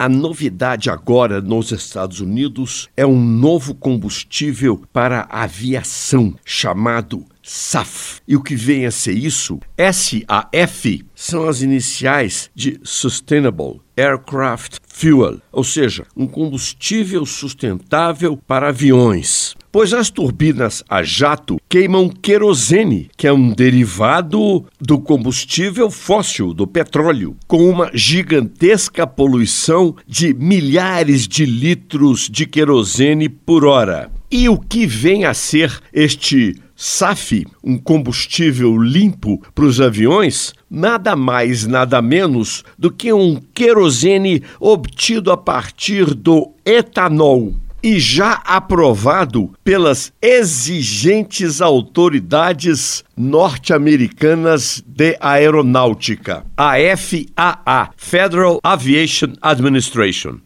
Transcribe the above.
A novidade agora nos Estados Unidos é um novo combustível para aviação chamado SAF. E o que vem a ser isso? SAF são as iniciais de Sustainable Aircraft Fuel, ou seja, um combustível sustentável para aviões. Pois as turbinas a jato queimam querosene, que é um derivado do combustível fóssil, do petróleo, com uma gigantesca poluição de milhares de litros de querosene por hora. E o que vem a ser este SAF, um combustível limpo para os aviões, nada mais, nada menos do que um querosene obtido a partir do etanol e já aprovado pelas exigentes autoridades norte-americanas de aeronáutica, a FAA, Federal Aviation Administration.